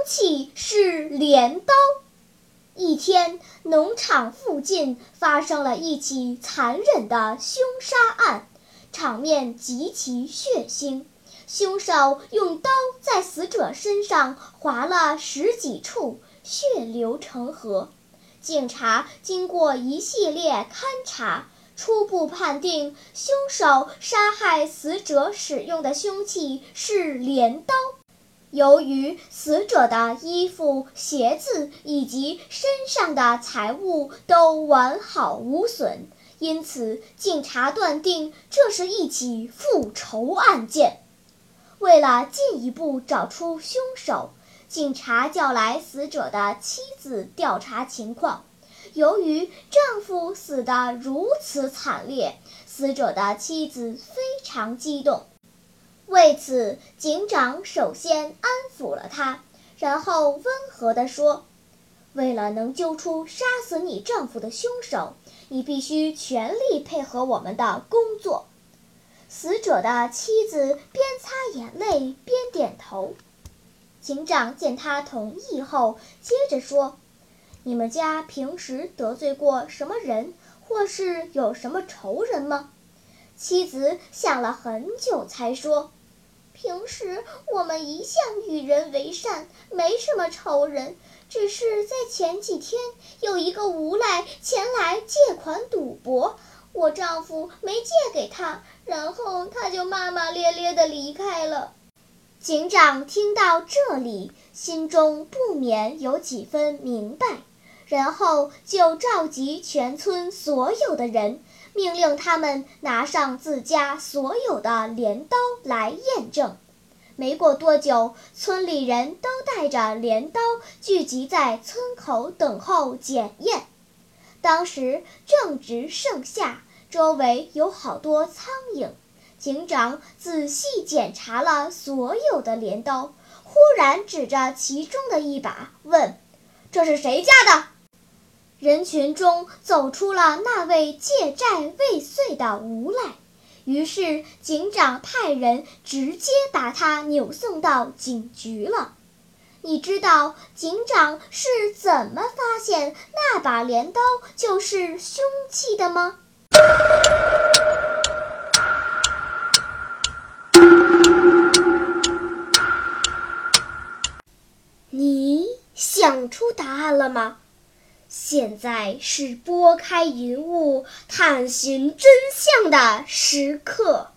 凶器是镰刀。一天，农场附近发生了一起残忍的凶杀案。场面极其血腥，凶手用刀在死者身上划了十几处，血流成河。警察经过一系列勘查，初步判定凶手杀害死者使用的凶器是镰刀。由于死者的衣服、鞋子以及身上的财物都完好无损。因此，警察断定这是一起复仇案件。为了进一步找出凶手，警察叫来死者的妻子调查情况。由于丈夫死得如此惨烈，死者的妻子非常激动。为此，警长首先安抚了她，然后温和地说：“为了能揪出杀死你丈夫的凶手。”你必须全力配合我们的工作。死者的妻子边擦眼泪边点头。警长见他同意后，接着说：“你们家平时得罪过什么人，或是有什么仇人吗？”妻子想了很久，才说：“平时我们一向与人为善，没什么仇人。”只是在前几天，有一个无赖前来借款赌博，我丈夫没借给他，然后他就骂骂咧咧地离开了。警长听到这里，心中不免有几分明白，然后就召集全村所有的人，命令他们拿上自家所有的镰刀来验证。没过多久，村里人都带着镰刀聚集在村口等候检验。当时正值盛夏，周围有好多苍蝇。警长仔细检查了所有的镰刀，忽然指着其中的一把问：“这是谁家的？”人群中走出了那位借债未遂的无赖。于是，警长派人直接把他扭送到警局了。你知道警长是怎么发现那把镰刀就是凶器的吗？你想出答案了吗？现在是拨开云雾探寻真相的时刻。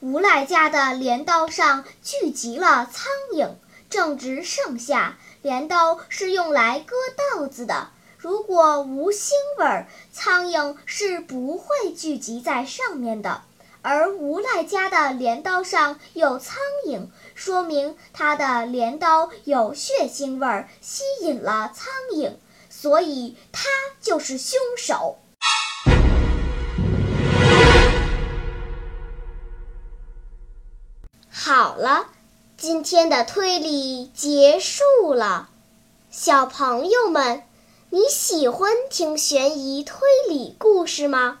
无赖家的镰刀上聚集了苍蝇，正值盛夏，镰刀是用来割稻子的。如果无腥味，苍蝇是不会聚集在上面的。而无赖家的镰刀上有苍蝇，说明他的镰刀有血腥味儿，吸引了苍蝇，所以他就是凶手。好了，今天的推理结束了，小朋友们，你喜欢听悬疑推理故事吗？